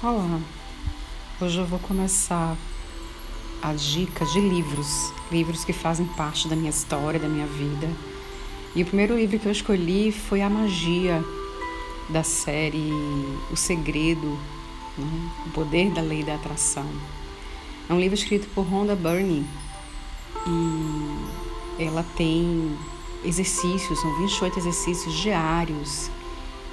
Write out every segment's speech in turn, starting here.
Olá, hoje eu vou começar a dica de livros, livros que fazem parte da minha história, da minha vida. E o primeiro livro que eu escolhi foi A Magia, da série O Segredo, né? O Poder da Lei da Atração. É um livro escrito por Rhonda Byrne e ela tem exercícios, são 28 exercícios diários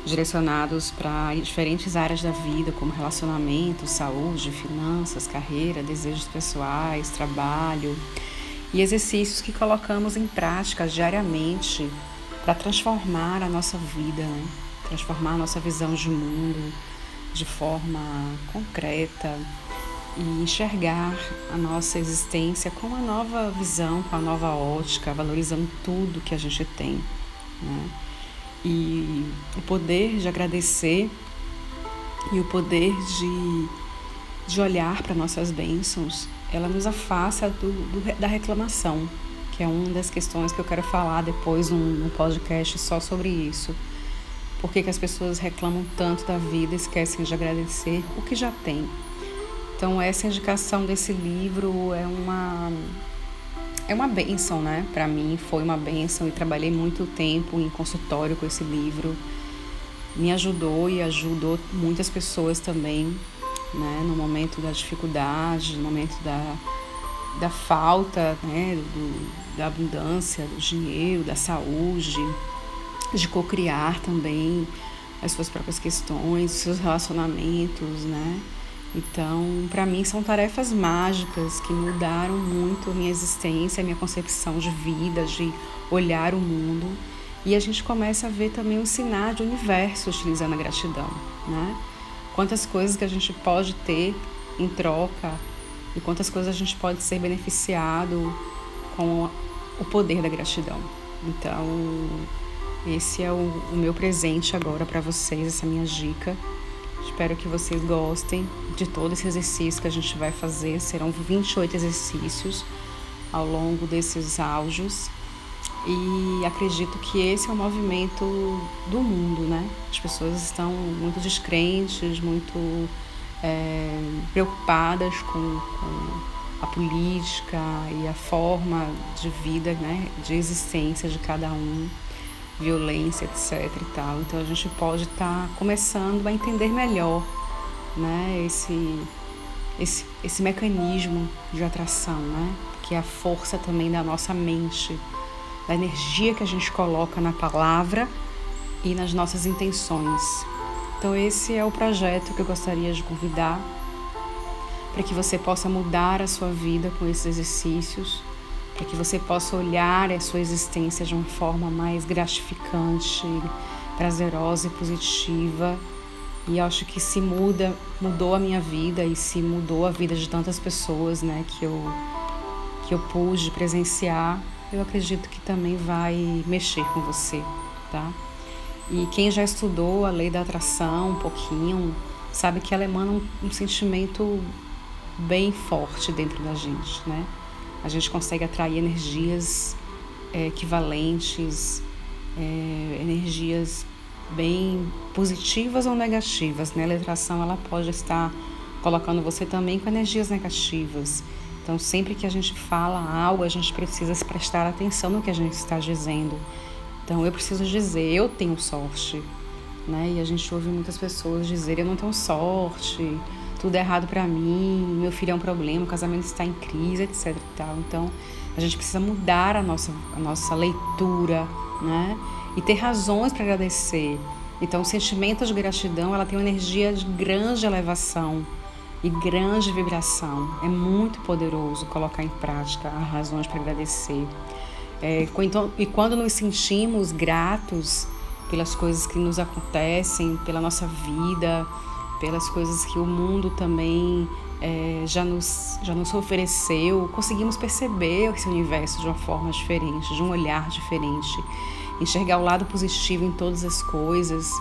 direcionados para diferentes áreas da vida, como relacionamento, saúde, finanças, carreira, desejos pessoais, trabalho, e exercícios que colocamos em prática diariamente para transformar a nossa vida, né? transformar a nossa visão de mundo de forma concreta e enxergar a nossa existência com uma nova visão, com a nova ótica, valorizando tudo que a gente tem. Né? E o poder de agradecer e o poder de, de olhar para nossas bênçãos, ela nos afasta do, do, da reclamação, que é uma das questões que eu quero falar depois num, num podcast só sobre isso. Por que, que as pessoas reclamam tanto da vida esquecem de agradecer o que já tem? Então, essa indicação desse livro é uma é uma benção, né? Para mim foi uma benção e trabalhei muito tempo em consultório com esse livro. Me ajudou e ajudou muitas pessoas também, né? No momento da dificuldade, no momento da, da falta, né? Do, da abundância, do dinheiro, da saúde, de cocriar também as suas próprias questões, os seus relacionamentos, né? Então, para mim, são tarefas mágicas que mudaram muito minha existência, minha concepção de vida, de olhar o mundo. E a gente começa a ver também um sinal de universo utilizando a gratidão, né? Quantas coisas que a gente pode ter em troca e quantas coisas a gente pode ser beneficiado com o poder da gratidão. Então, esse é o, o meu presente agora para vocês, essa minha dica. Espero que vocês gostem de todo esse exercício que a gente vai fazer. Serão 28 exercícios ao longo desses áudios. E acredito que esse é o movimento do mundo, né? As pessoas estão muito descrentes, muito é, preocupadas com, com a política e a forma de vida, né? De existência de cada um violência, etc e tal. Então a gente pode estar tá começando a entender melhor, né, esse esse esse mecanismo de atração, né, que é a força também da nossa mente, da energia que a gente coloca na palavra e nas nossas intenções. Então esse é o projeto que eu gostaria de convidar para que você possa mudar a sua vida com esses exercícios para que você possa olhar a sua existência de uma forma mais gratificante, prazerosa e positiva. E acho que se muda, mudou a minha vida e se mudou a vida de tantas pessoas, né, que eu que eu pude presenciar, eu acredito que também vai mexer com você, tá? E quem já estudou a lei da atração um pouquinho, sabe que ela emana um, um sentimento bem forte dentro da gente, né? A gente consegue atrair energias é, equivalentes, é, energias bem positivas ou negativas. Né? A letração ela pode estar colocando você também com energias negativas. Então, sempre que a gente fala algo, a gente precisa prestar atenção no que a gente está dizendo. Então, eu preciso dizer, eu tenho sorte. Né? E a gente ouve muitas pessoas dizer, eu não tenho sorte, tudo é errado para mim, meu filho é um problema, o casamento está em crise, etc. Então, a gente precisa mudar a nossa, a nossa leitura, né? E ter razões para agradecer. Então, o sentimento de gratidão, ela tem uma energia de grande elevação e grande vibração. É muito poderoso colocar em prática as razões para agradecer. É, e quando nos sentimos gratos pelas coisas que nos acontecem, pela nossa vida, pelas coisas que o mundo também é, já, nos, já nos ofereceu, conseguimos perceber esse universo de uma forma diferente, de um olhar diferente, enxergar o lado positivo em todas as coisas,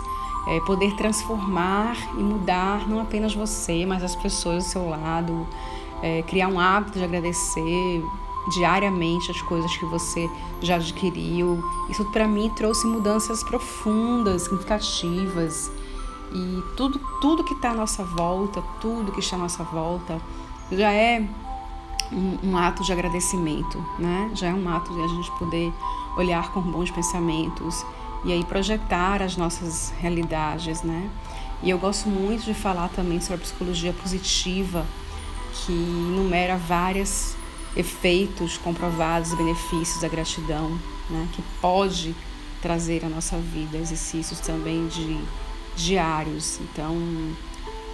é, poder transformar e mudar não apenas você, mas as pessoas do seu lado, é, criar um hábito de agradecer diariamente as coisas que você já adquiriu. Isso para mim trouxe mudanças profundas, significativas E tudo, tudo que está à nossa volta, tudo que está à nossa volta, já é um, um, ato de agradecimento, né? Já é um ato de a gente poder olhar com bons pensamentos e aí projetar as nossas realidades, né? E eu gosto muito de falar também sobre a psicologia positiva, que enumera vários efeitos comprovados benefícios da gratidão, né? Que pode trazer à nossa vida exercícios também de diários. Então,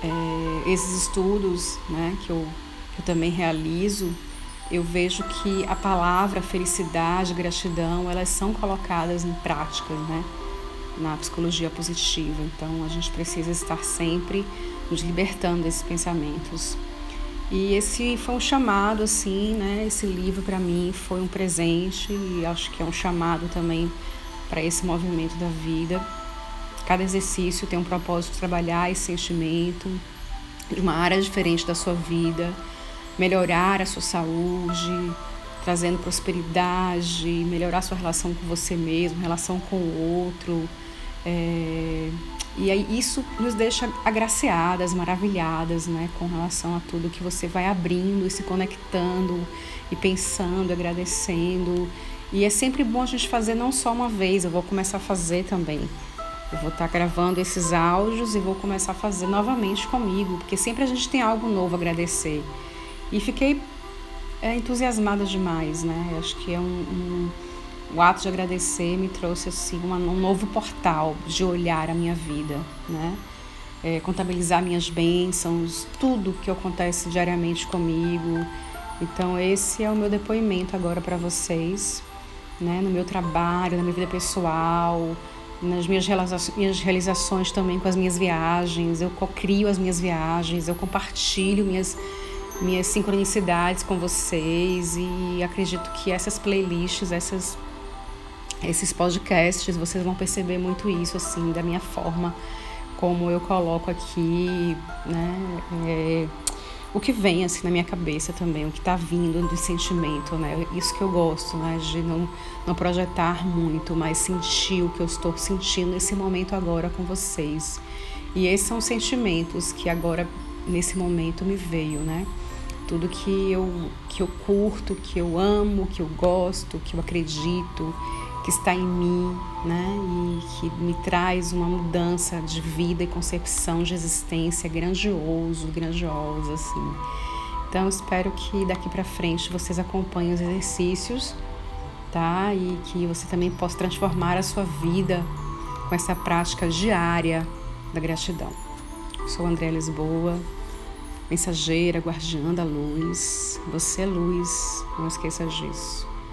é, esses estudos, né? Que eu, que eu também realizo eu vejo que a palavra felicidade, gratidão, elas são colocadas em prática, né? Na psicologia positiva. Então, a gente precisa estar sempre nos libertando desses pensamentos. E esse foi um chamado, assim, né? Esse livro para mim foi um presente e acho que é um chamado também para esse movimento da vida. Cada exercício tem um propósito de trabalhar esse sentimento de uma área diferente da sua vida melhorar a sua saúde, trazendo prosperidade, melhorar sua relação com você mesmo, relação com o outro. É, e aí isso nos deixa agraciadas, maravilhadas, né, com relação a tudo que você vai abrindo e se conectando e pensando, agradecendo. E é sempre bom a gente fazer não só uma vez, eu vou começar a fazer também. Eu vou estar gravando esses áudios e vou começar a fazer novamente comigo, porque sempre a gente tem algo novo a agradecer. E fiquei é, entusiasmada demais, né? Acho que é um, um, o ato de agradecer me trouxe assim uma, um novo portal de olhar a minha vida, né? É, contabilizar minhas bênçãos, tudo que acontece diariamente comigo. Então esse é o meu depoimento agora para vocês, né? No meu trabalho, na minha vida pessoal, nas minhas minhas realizações também com as minhas viagens. Eu cocrio as minhas viagens, eu compartilho minhas minhas sincronicidades com vocês e acredito que essas playlists, essas, esses podcasts, vocês vão perceber muito isso, assim, da minha forma como eu coloco aqui, né? É, o que vem assim na minha cabeça também, o que está vindo do sentimento, né? Isso que eu gosto, né? De não, não projetar muito, mas sentir o que eu estou sentindo nesse momento agora com vocês. E esses são os sentimentos que agora, nesse momento, me veio, né? tudo que eu, que eu curto, que eu amo, que eu gosto, que eu acredito, que está em mim, né? E que me traz uma mudança de vida e concepção de existência grandioso, grandiosa, assim. Então, espero que daqui para frente vocês acompanhem os exercícios, tá? E que você também possa transformar a sua vida com essa prática diária da gratidão. sou André Lisboa, mensageira, guardiã da luz. Você é luz, não esqueça disso.